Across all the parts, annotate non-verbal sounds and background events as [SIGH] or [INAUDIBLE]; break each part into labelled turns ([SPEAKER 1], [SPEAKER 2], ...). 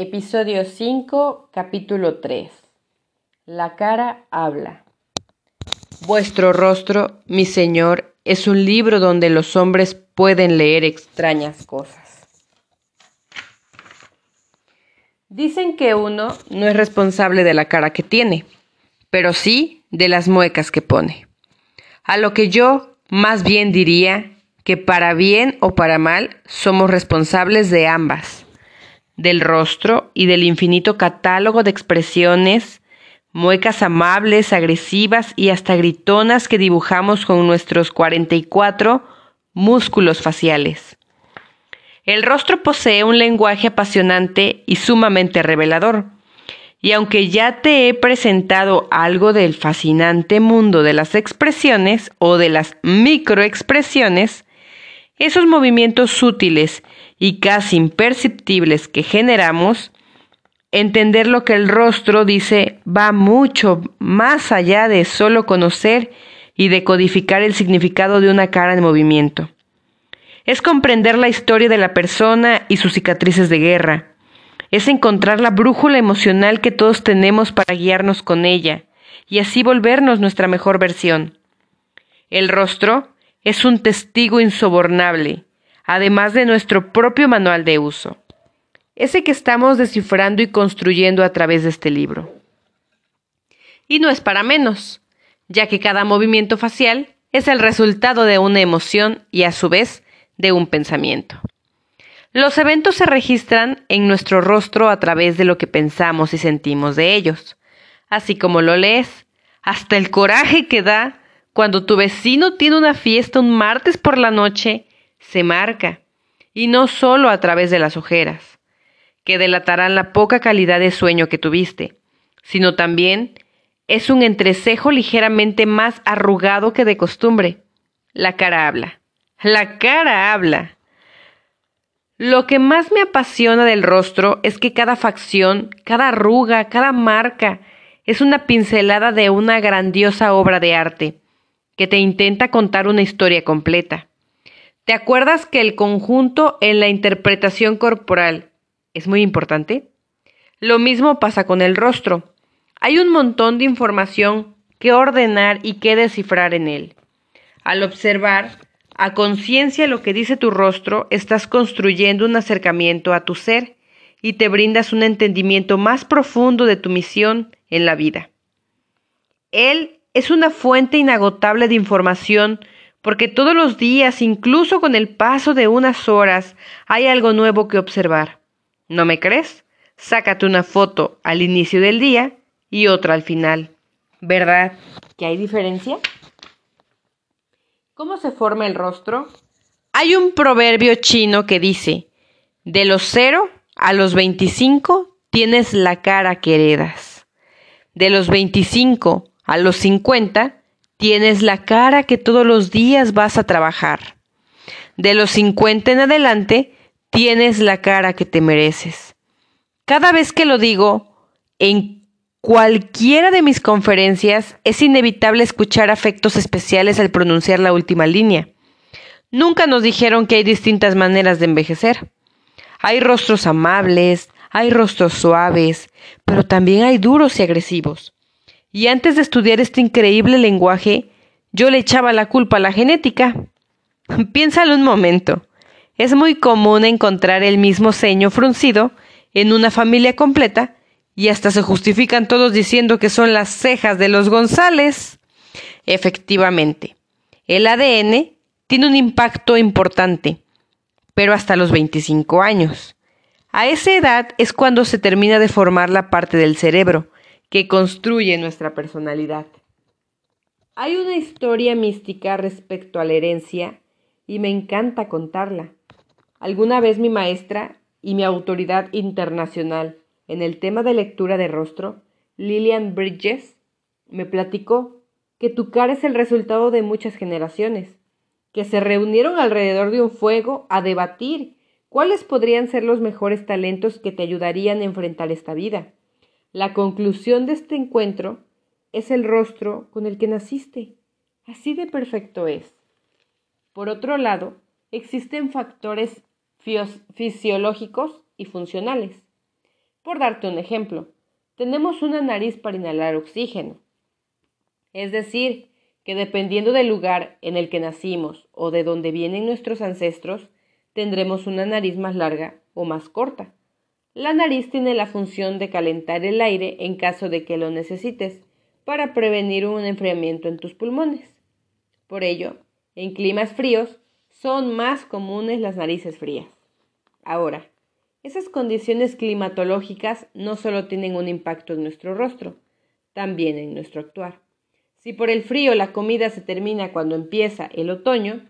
[SPEAKER 1] Episodio 5, capítulo 3. La cara habla. Vuestro rostro, mi Señor, es un libro donde los hombres pueden leer extrañas cosas. Dicen que uno no es responsable de la cara que tiene, pero sí de las muecas que pone. A lo que yo más bien diría que para bien o para mal somos responsables de ambas del rostro y del infinito catálogo de expresiones, muecas amables, agresivas y hasta gritonas que dibujamos con nuestros 44 músculos faciales. El rostro posee un lenguaje apasionante y sumamente revelador. Y aunque ya te he presentado algo del fascinante mundo de las expresiones o de las microexpresiones, esos movimientos sutiles y casi imperceptibles que generamos, entender lo que el rostro dice va mucho más allá de solo conocer y decodificar el significado de una cara en movimiento. Es comprender la historia de la persona y sus cicatrices de guerra. Es encontrar la brújula emocional que todos tenemos para guiarnos con ella y así volvernos nuestra mejor versión. El rostro es un testigo insobornable, además de nuestro propio manual de uso, ese que estamos descifrando y construyendo a través de este libro. Y no es para menos, ya que cada movimiento facial es el resultado de una emoción y a su vez de un pensamiento. Los eventos se registran en nuestro rostro a través de lo que pensamos y sentimos de ellos, así como lo lees, hasta el coraje que da cuando tu vecino tiene una fiesta un martes por la noche se marca, y no solo a través de las ojeras, que delatarán la poca calidad de sueño que tuviste, sino también es un entrecejo ligeramente más arrugado que de costumbre. La cara habla. La cara habla. Lo que más me apasiona del rostro es que cada facción, cada arruga, cada marca es una pincelada de una grandiosa obra de arte que te intenta contar una historia completa. ¿Te acuerdas que el conjunto en la interpretación corporal es muy importante? Lo mismo pasa con el rostro. Hay un montón de información que ordenar y que descifrar en él. Al observar a conciencia lo que dice tu rostro, estás construyendo un acercamiento a tu ser y te brindas un entendimiento más profundo de tu misión en la vida. Él es una fuente inagotable de información porque todos los días, incluso con el paso de unas horas, hay algo nuevo que observar. ¿No me crees? Sácate una foto al inicio del día y otra al final. ¿Verdad que hay diferencia? ¿Cómo se forma el rostro? Hay un proverbio chino que dice, de los cero a los 25 tienes la cara que heredas. De los 25 a los 50 Tienes la cara que todos los días vas a trabajar. De los 50 en adelante, tienes la cara que te mereces. Cada vez que lo digo, en cualquiera de mis conferencias, es inevitable escuchar afectos especiales al pronunciar la última línea. Nunca nos dijeron que hay distintas maneras de envejecer. Hay rostros amables, hay rostros suaves, pero también hay duros y agresivos. Y antes de estudiar este increíble lenguaje, yo le echaba la culpa a la genética. [LAUGHS] Piénsalo un momento. Es muy común encontrar el mismo ceño fruncido en una familia completa y hasta se justifican todos diciendo que son las cejas de los González. Efectivamente, el ADN tiene un impacto importante, pero hasta los 25 años. A esa edad es cuando se termina de formar la parte del cerebro que construye nuestra personalidad. Hay una historia mística respecto a la herencia y me encanta contarla. Alguna vez mi maestra y mi autoridad internacional en el tema de lectura de rostro, Lillian Bridges, me platicó que tu cara es el resultado de muchas generaciones, que se reunieron alrededor de un fuego a debatir cuáles podrían ser los mejores talentos que te ayudarían a enfrentar esta vida. La conclusión de este encuentro es el rostro con el que naciste. Así de perfecto es. Por otro lado, existen factores fisiológicos y funcionales. Por darte un ejemplo, tenemos una nariz para inhalar oxígeno. Es decir, que dependiendo del lugar en el que nacimos o de donde vienen nuestros ancestros, tendremos una nariz más larga o más corta. La nariz tiene la función de calentar el aire en caso de que lo necesites para prevenir un enfriamiento en tus pulmones. Por ello, en climas fríos son más comunes las narices frías. Ahora, esas condiciones climatológicas no solo tienen un impacto en nuestro rostro, también en nuestro actuar. Si por el frío la comida se termina cuando empieza el otoño,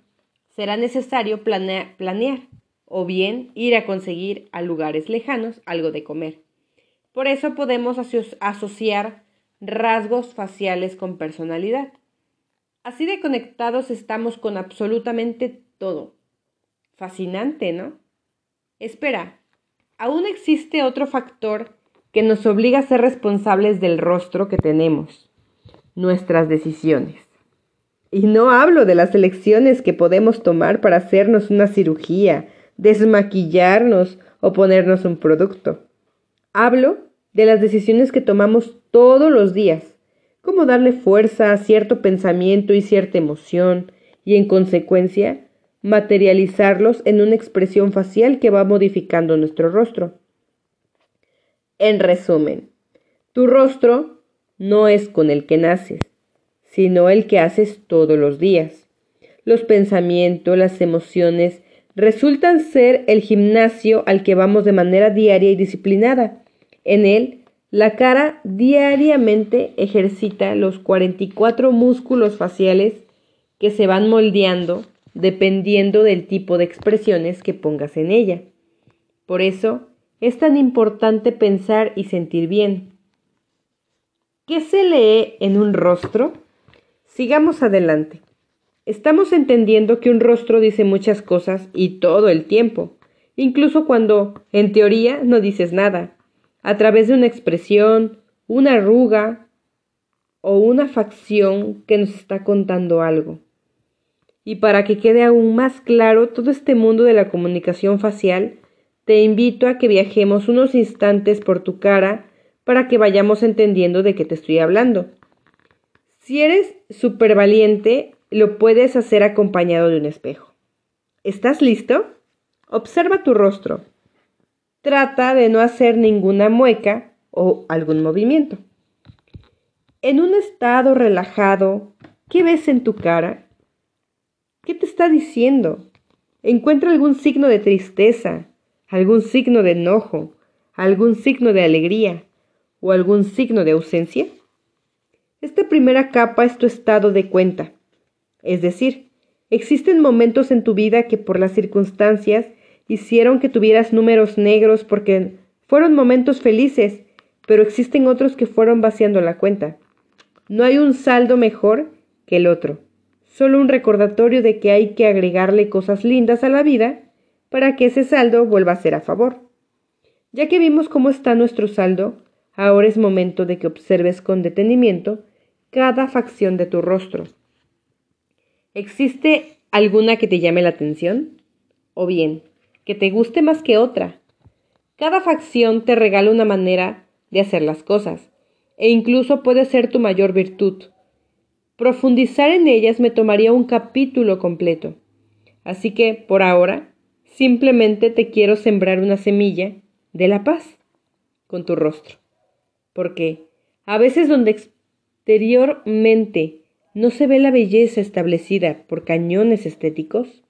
[SPEAKER 1] será necesario planear, o bien ir a conseguir a lugares lejanos algo de comer. Por eso podemos asociar rasgos faciales con personalidad. Así de conectados estamos con absolutamente todo. Fascinante, ¿no? Espera, aún existe otro factor que nos obliga a ser responsables del rostro que tenemos, nuestras decisiones. Y no hablo de las elecciones que podemos tomar para hacernos una cirugía, desmaquillarnos o ponernos un producto. Hablo de las decisiones que tomamos todos los días, como darle fuerza a cierto pensamiento y cierta emoción, y en consecuencia materializarlos en una expresión facial que va modificando nuestro rostro. En resumen, tu rostro no es con el que naces, sino el que haces todos los días. Los pensamientos, las emociones resultan ser el gimnasio al que vamos de manera diaria y disciplinada. En él, la cara diariamente ejercita los 44 músculos faciales que se van moldeando dependiendo del tipo de expresiones que pongas en ella. Por eso, es tan importante pensar y sentir bien. ¿Qué se lee en un rostro? Sigamos adelante. Estamos entendiendo que un rostro dice muchas cosas y todo el tiempo, incluso cuando, en teoría, no dices nada, a través de una expresión, una arruga o una facción que nos está contando algo. Y para que quede aún más claro todo este mundo de la comunicación facial, te invito a que viajemos unos instantes por tu cara para que vayamos entendiendo de qué te estoy hablando. Si eres súper valiente, lo puedes hacer acompañado de un espejo. ¿Estás listo? Observa tu rostro. Trata de no hacer ninguna mueca o algún movimiento. En un estado relajado, ¿qué ves en tu cara? ¿Qué te está diciendo? ¿Encuentra algún signo de tristeza, algún signo de enojo, algún signo de alegría o algún signo de ausencia? Esta primera capa es tu estado de cuenta. Es decir, existen momentos en tu vida que por las circunstancias hicieron que tuvieras números negros porque fueron momentos felices, pero existen otros que fueron vaciando la cuenta. No hay un saldo mejor que el otro, solo un recordatorio de que hay que agregarle cosas lindas a la vida para que ese saldo vuelva a ser a favor. Ya que vimos cómo está nuestro saldo, ahora es momento de que observes con detenimiento cada facción de tu rostro. ¿Existe alguna que te llame la atención? O bien, que te guste más que otra. Cada facción te regala una manera de hacer las cosas, e incluso puede ser tu mayor virtud. Profundizar en ellas me tomaría un capítulo completo. Así que, por ahora, simplemente te quiero sembrar una semilla de la paz con tu rostro. Porque a veces donde exteriormente no se ve la belleza establecida por cañones estéticos,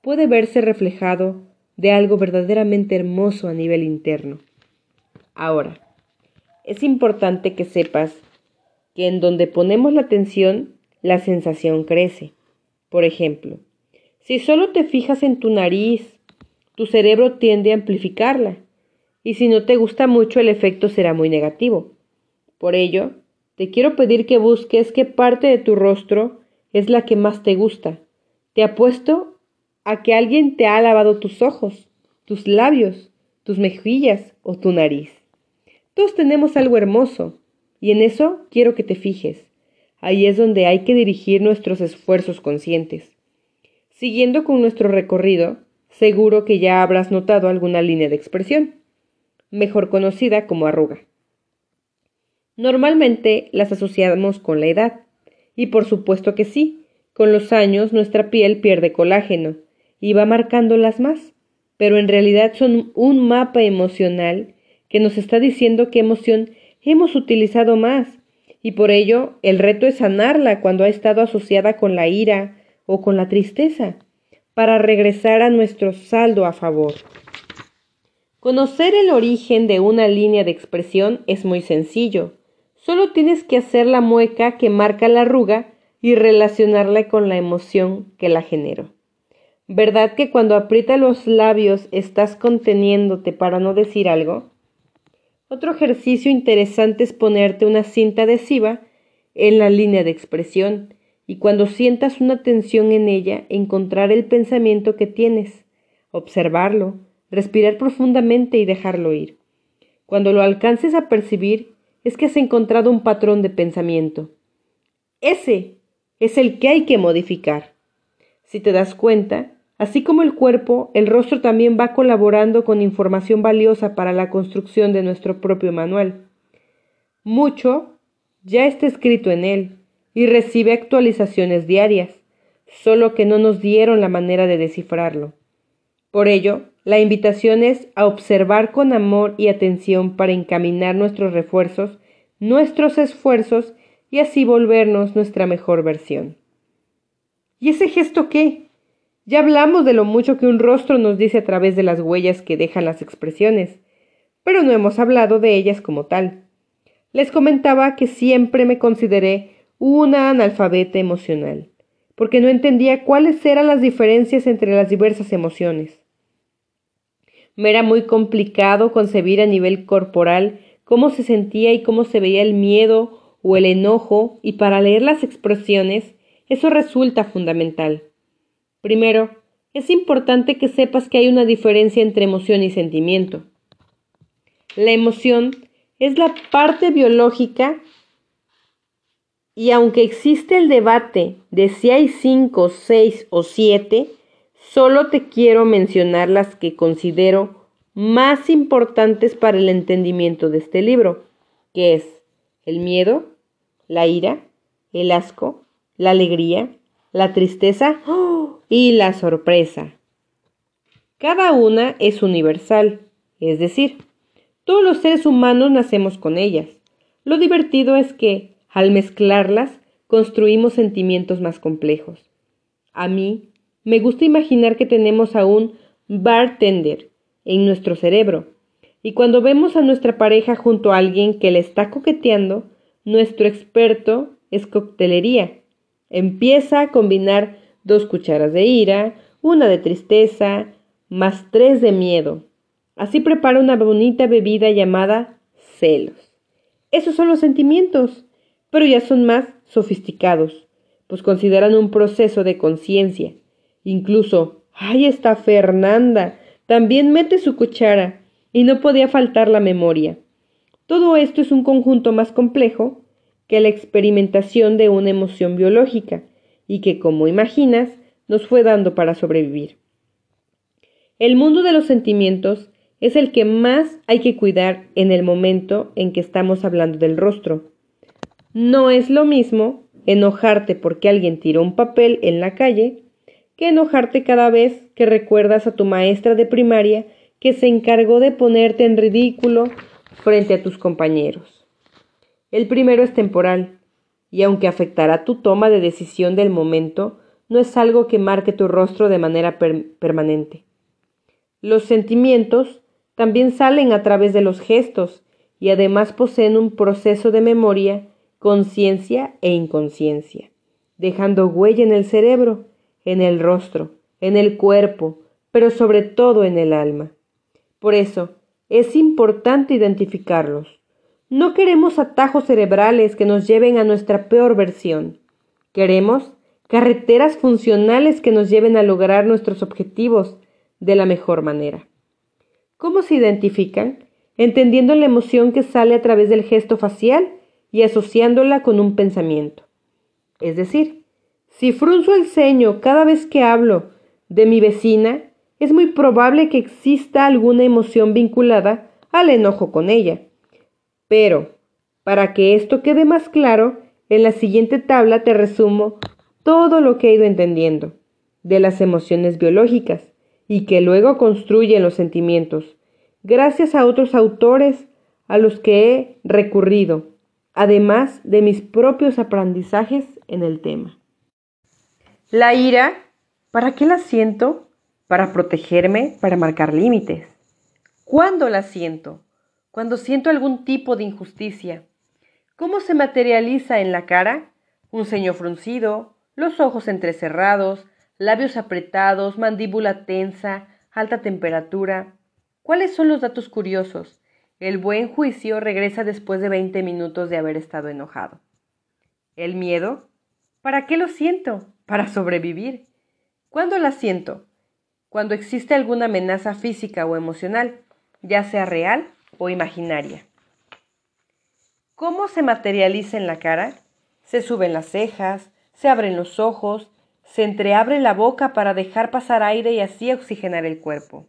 [SPEAKER 1] puede verse reflejado de algo verdaderamente hermoso a nivel interno. Ahora, es importante que sepas que en donde ponemos la atención, la sensación crece. Por ejemplo, si solo te fijas en tu nariz, tu cerebro tiende a amplificarla, y si no te gusta mucho el efecto será muy negativo. Por ello, te quiero pedir que busques qué parte de tu rostro es la que más te gusta. Te apuesto a que alguien te ha lavado tus ojos, tus labios, tus mejillas o tu nariz. Todos tenemos algo hermoso, y en eso quiero que te fijes. Ahí es donde hay que dirigir nuestros esfuerzos conscientes. Siguiendo con nuestro recorrido, seguro que ya habrás notado alguna línea de expresión. mejor conocida como arruga. Normalmente las asociamos con la edad, y por supuesto que sí, con los años nuestra piel pierde colágeno y va marcándolas más, pero en realidad son un mapa emocional que nos está diciendo qué emoción hemos utilizado más, y por ello el reto es sanarla cuando ha estado asociada con la ira o con la tristeza, para regresar a nuestro saldo a favor. Conocer el origen de una línea de expresión es muy sencillo. Solo tienes que hacer la mueca que marca la arruga y relacionarla con la emoción que la generó. ¿Verdad que cuando aprieta los labios estás conteniéndote para no decir algo? Otro ejercicio interesante es ponerte una cinta adhesiva en la línea de expresión y cuando sientas una tensión en ella, encontrar el pensamiento que tienes, observarlo, respirar profundamente y dejarlo ir. Cuando lo alcances a percibir, es que has encontrado un patrón de pensamiento. Ese es el que hay que modificar. Si te das cuenta, Así como el cuerpo, el rostro también va colaborando con información valiosa para la construcción de nuestro propio manual. Mucho ya está escrito en él y recibe actualizaciones diarias, solo que no nos dieron la manera de descifrarlo. Por ello, la invitación es a observar con amor y atención para encaminar nuestros refuerzos, nuestros esfuerzos y así volvernos nuestra mejor versión. ¿Y ese gesto qué? Ya hablamos de lo mucho que un rostro nos dice a través de las huellas que dejan las expresiones, pero no hemos hablado de ellas como tal. Les comentaba que siempre me consideré una analfabeta emocional, porque no entendía cuáles eran las diferencias entre las diversas emociones. Me era muy complicado concebir a nivel corporal cómo se sentía y cómo se veía el miedo o el enojo, y para leer las expresiones eso resulta fundamental. Primero, es importante que sepas que hay una diferencia entre emoción y sentimiento. La emoción es la parte biológica y aunque existe el debate de si hay cinco, seis o siete, solo te quiero mencionar las que considero más importantes para el entendimiento de este libro, que es el miedo, la ira, el asco, la alegría, la tristeza y la sorpresa. Cada una es universal, es decir, todos los seres humanos nacemos con ellas. Lo divertido es que, al mezclarlas, construimos sentimientos más complejos. A mí, me gusta imaginar que tenemos a un bartender en nuestro cerebro, y cuando vemos a nuestra pareja junto a alguien que le está coqueteando, nuestro experto es coctelería. Empieza a combinar dos cucharas de ira, una de tristeza, más tres de miedo. Así prepara una bonita bebida llamada celos. Esos son los sentimientos, pero ya son más sofisticados, pues consideran un proceso de conciencia. Incluso, ahí está Fernanda, también mete su cuchara, y no podía faltar la memoria. Todo esto es un conjunto más complejo que la experimentación de una emoción biológica, y que, como imaginas, nos fue dando para sobrevivir. El mundo de los sentimientos es el que más hay que cuidar en el momento en que estamos hablando del rostro. No es lo mismo enojarte porque alguien tiró un papel en la calle que enojarte cada vez que recuerdas a tu maestra de primaria que se encargó de ponerte en ridículo frente a tus compañeros. El primero es temporal, y aunque afectará tu toma de decisión del momento, no es algo que marque tu rostro de manera permanente. Los sentimientos también salen a través de los gestos y además poseen un proceso de memoria, conciencia e inconsciencia, dejando huella en el cerebro, en el rostro, en el cuerpo, pero sobre todo en el alma. Por eso, es importante identificarlos. No queremos atajos cerebrales que nos lleven a nuestra peor versión. Queremos carreteras funcionales que nos lleven a lograr nuestros objetivos de la mejor manera. ¿Cómo se identifican? Entendiendo la emoción que sale a través del gesto facial y asociándola con un pensamiento. Es decir, si frunzo el ceño cada vez que hablo de mi vecina, es muy probable que exista alguna emoción vinculada al enojo con ella. Pero, para que esto quede más claro, en la siguiente tabla te resumo todo lo que he ido entendiendo de las emociones biológicas y que luego construyen los sentimientos, gracias a otros autores a los que he recurrido, además de mis propios aprendizajes en el tema. La ira, ¿para qué la siento? Para protegerme, para marcar límites. ¿Cuándo la siento? Cuando siento algún tipo de injusticia. ¿Cómo se materializa en la cara? Un ceño fruncido, los ojos entrecerrados, labios apretados, mandíbula tensa, alta temperatura. ¿Cuáles son los datos curiosos? El buen juicio regresa después de 20 minutos de haber estado enojado. ¿El miedo? ¿Para qué lo siento? Para sobrevivir. ¿Cuándo la siento? Cuando existe alguna amenaza física o emocional, ya sea real o imaginaria. ¿Cómo se materializa en la cara? Se suben las cejas, se abren los ojos, se entreabre la boca para dejar pasar aire y así oxigenar el cuerpo.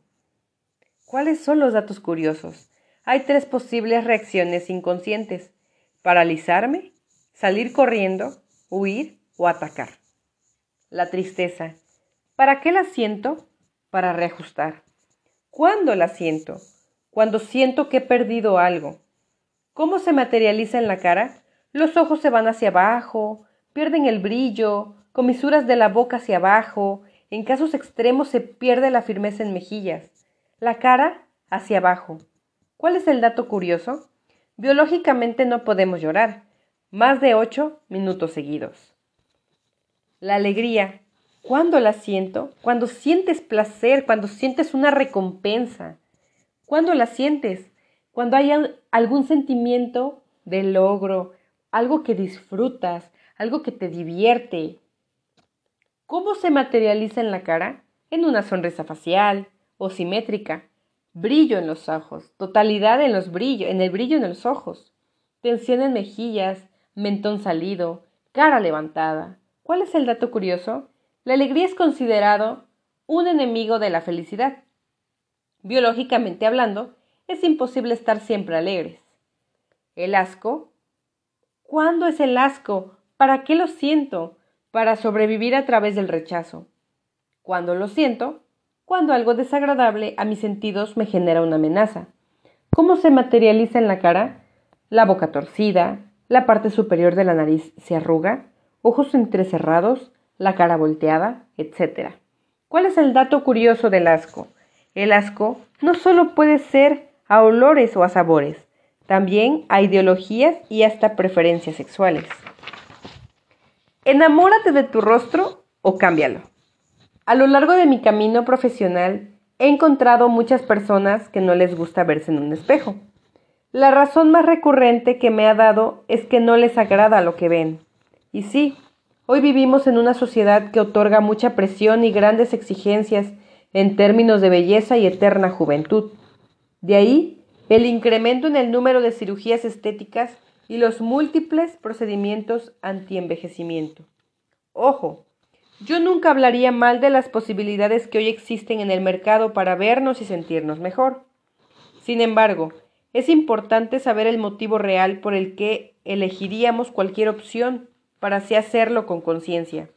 [SPEAKER 1] ¿Cuáles son los datos curiosos? Hay tres posibles reacciones inconscientes. Paralizarme, salir corriendo, huir o atacar. La tristeza. ¿Para qué la siento? Para reajustar. ¿Cuándo la siento? Cuando siento que he perdido algo. ¿Cómo se materializa en la cara? Los ojos se van hacia abajo, pierden el brillo, comisuras de la boca hacia abajo, en casos extremos se pierde la firmeza en mejillas, la cara hacia abajo. ¿Cuál es el dato curioso? Biológicamente no podemos llorar, más de ocho minutos seguidos. La alegría, ¿cuándo la siento? Cuando sientes placer, cuando sientes una recompensa. ¿Cuándo la sientes? Cuando hay algún sentimiento de logro, algo que disfrutas, algo que te divierte, ¿Cómo se materializa en la cara? En una sonrisa facial o simétrica, brillo en los ojos, totalidad en los brillos, en el brillo en los ojos, tensión en mejillas, mentón salido, cara levantada. ¿Cuál es el dato curioso? La alegría es considerado un enemigo de la felicidad. Biológicamente hablando, es imposible estar siempre alegres. El asco. ¿Cuándo es el asco? ¿Para qué lo siento? para sobrevivir a través del rechazo. Cuando lo siento, cuando algo desagradable a mis sentidos me genera una amenaza. ¿Cómo se materializa en la cara? La boca torcida, la parte superior de la nariz se arruga, ojos entrecerrados, la cara volteada, etc. ¿Cuál es el dato curioso del asco? El asco no solo puede ser a olores o a sabores, también a ideologías y hasta preferencias sexuales. Enamórate de tu rostro o cámbialo. A lo largo de mi camino profesional he encontrado muchas personas que no les gusta verse en un espejo. La razón más recurrente que me ha dado es que no les agrada lo que ven. Y sí, hoy vivimos en una sociedad que otorga mucha presión y grandes exigencias en términos de belleza y eterna juventud. De ahí el incremento en el número de cirugías estéticas y los múltiples procedimientos antienvejecimiento. Ojo, yo nunca hablaría mal de las posibilidades que hoy existen en el mercado para vernos y sentirnos mejor. Sin embargo, es importante saber el motivo real por el que elegiríamos cualquier opción para así hacerlo con conciencia.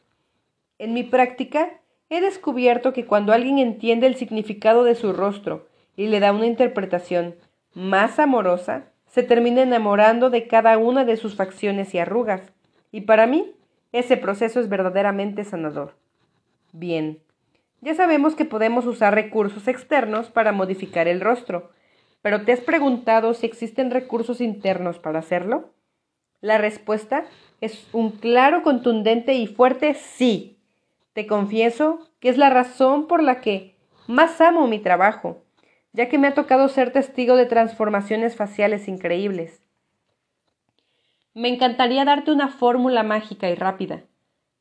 [SPEAKER 1] En mi práctica, he descubierto que cuando alguien entiende el significado de su rostro y le da una interpretación más amorosa, se termina enamorando de cada una de sus facciones y arrugas, y para mí ese proceso es verdaderamente sanador. Bien, ya sabemos que podemos usar recursos externos para modificar el rostro, pero ¿te has preguntado si existen recursos internos para hacerlo? La respuesta es un claro, contundente y fuerte sí. Te confieso que es la razón por la que más amo mi trabajo ya que me ha tocado ser testigo de transformaciones faciales increíbles. Me encantaría darte una fórmula mágica y rápida,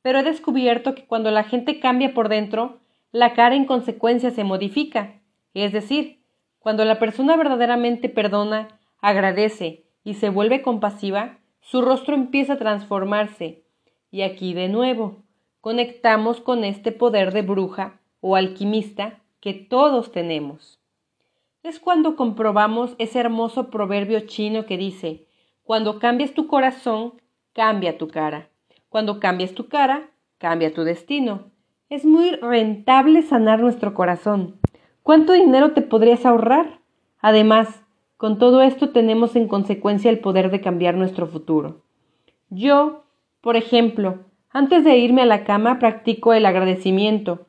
[SPEAKER 1] pero he descubierto que cuando la gente cambia por dentro, la cara en consecuencia se modifica, es decir, cuando la persona verdaderamente perdona, agradece y se vuelve compasiva, su rostro empieza a transformarse. Y aquí de nuevo, conectamos con este poder de bruja o alquimista que todos tenemos. es cuando comprobamos ese hermoso proverbio chino que dice, cuando cambias tu corazón, cambia tu cara. Cuando cambias tu cara, cambia tu destino. Es muy rentable sanar nuestro corazón. ¿Cuánto dinero te podrías ahorrar? Además, con todo esto tenemos en consecuencia el poder de cambiar nuestro futuro. Yo, por ejemplo, antes de irme a la cama practico el agradecimiento.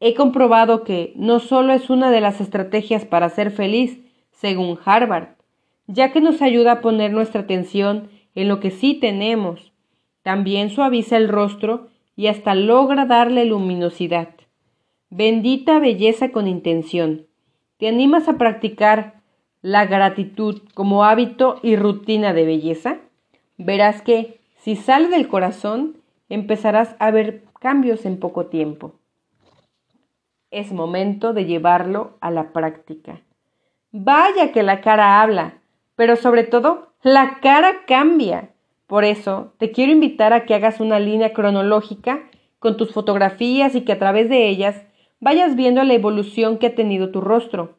[SPEAKER 1] He comprobado que no solo es una de las estrategias para ser feliz, según Harvard, ya que nos ayuda a poner nuestra atención en lo que sí tenemos, también suaviza el rostro y hasta logra darle luminosidad. Bendita belleza con intención. ¿Te animas a practicar la gratitud como hábito y rutina de belleza? Verás que, si sale del corazón, empezarás a ver cambios en poco tiempo. Es momento de llevarlo a la práctica. Vaya que la cara habla, pero sobre todo la cara cambia. Por eso te quiero invitar a que hagas una línea cronológica con tus fotografías y que a través de ellas vayas viendo la evolución que ha tenido tu rostro.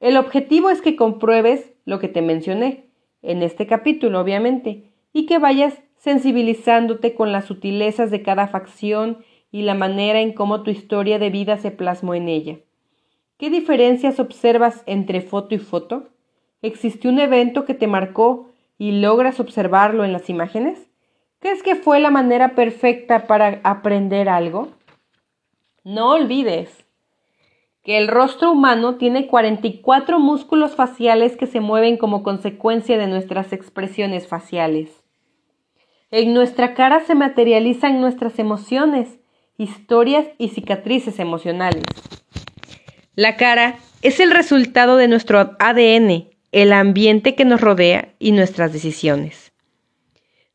[SPEAKER 1] El objetivo es que compruebes lo que te mencioné en este capítulo, obviamente, y que vayas sensibilizándote con las sutilezas de cada facción y la manera en cómo tu historia de vida se plasmó en ella. ¿Qué diferencias observas entre foto y foto? ¿Existió un evento que te marcó y logras observarlo en las imágenes? ¿Crees que fue la manera perfecta para aprender algo? No olvides que el rostro humano tiene 44 músculos faciales que se mueven como consecuencia de nuestras expresiones faciales. En nuestra cara se materializan nuestras emociones, historias y cicatrices emocionales. La cara es el resultado de nuestro ADN, el ambiente que nos rodea y nuestras decisiones.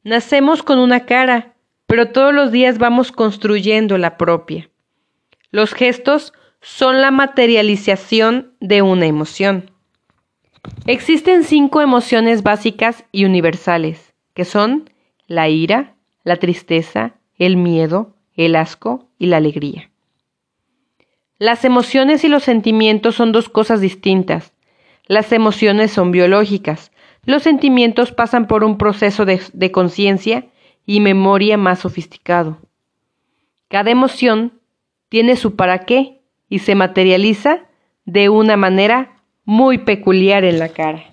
[SPEAKER 1] Nacemos con una cara, pero todos los días vamos construyendo la propia. Los gestos son la materialización de una emoción. Existen cinco emociones básicas y universales, que son la ira, la tristeza, el miedo, el asco y la alegría. Las emociones y los sentimientos son dos cosas distintas. Las emociones son biológicas. Los sentimientos pasan por un proceso de, de conciencia y memoria más sofisticado. Cada emoción tiene su para qué y se materializa de una manera muy peculiar en la cara.